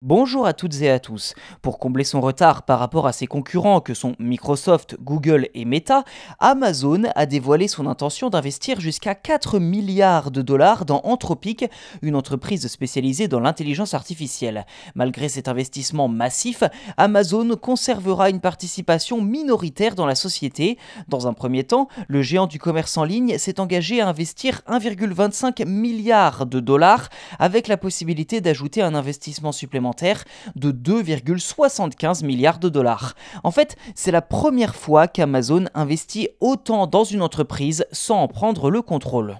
Bonjour à toutes et à tous. Pour combler son retard par rapport à ses concurrents que sont Microsoft, Google et Meta, Amazon a dévoilé son intention d'investir jusqu'à 4 milliards de dollars dans Anthropic, une entreprise spécialisée dans l'intelligence artificielle. Malgré cet investissement massif, Amazon conservera une participation minoritaire dans la société. Dans un premier temps, le géant du commerce en ligne s'est engagé à investir 1,25 milliard de dollars avec la possibilité d'ajouter un investissement supplémentaire de 2,75 milliards de dollars. En fait, c'est la première fois qu'Amazon investit autant dans une entreprise sans en prendre le contrôle.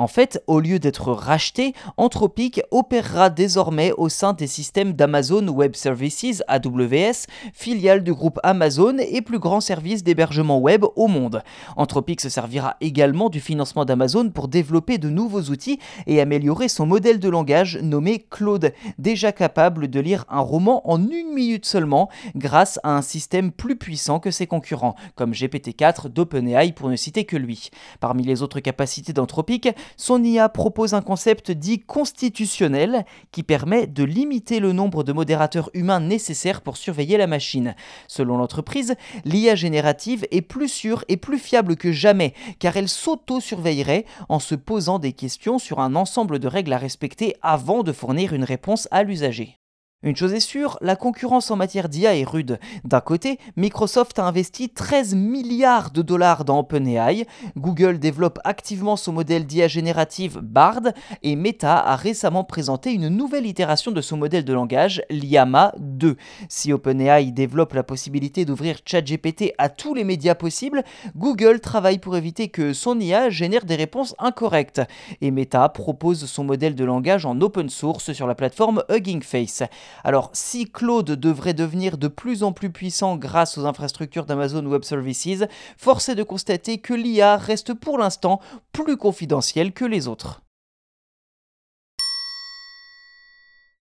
En fait, au lieu d'être racheté, Anthropic opérera désormais au sein des systèmes d'Amazon Web Services, AWS, filiale du groupe Amazon et plus grand service d'hébergement web au monde. Anthropic se servira également du financement d'Amazon pour développer de nouveaux outils et améliorer son modèle de langage nommé Claude, déjà capable de lire un roman en une minute seulement grâce à un système plus puissant que ses concurrents, comme GPT-4 d'OpenAI pour ne citer que lui. Parmi les autres capacités d'Anthropic, son IA propose un concept dit constitutionnel qui permet de limiter le nombre de modérateurs humains nécessaires pour surveiller la machine. Selon l'entreprise, l'IA générative est plus sûre et plus fiable que jamais car elle s'auto-surveillerait en se posant des questions sur un ensemble de règles à respecter avant de fournir une réponse à l'usager. Une chose est sûre, la concurrence en matière d'IA est rude. D'un côté, Microsoft a investi 13 milliards de dollars dans OpenAI, Google développe activement son modèle d'IA générative Bard, et Meta a récemment présenté une nouvelle itération de son modèle de langage, Llama 2. Si OpenAI développe la possibilité d'ouvrir ChatGPT à tous les médias possibles, Google travaille pour éviter que son IA génère des réponses incorrectes. Et Meta propose son modèle de langage en open source sur la plateforme Hugging Face. Alors si Claude devrait devenir de plus en plus puissant grâce aux infrastructures d'Amazon Web Services, force est de constater que l'IA reste pour l'instant plus confidentielle que les autres.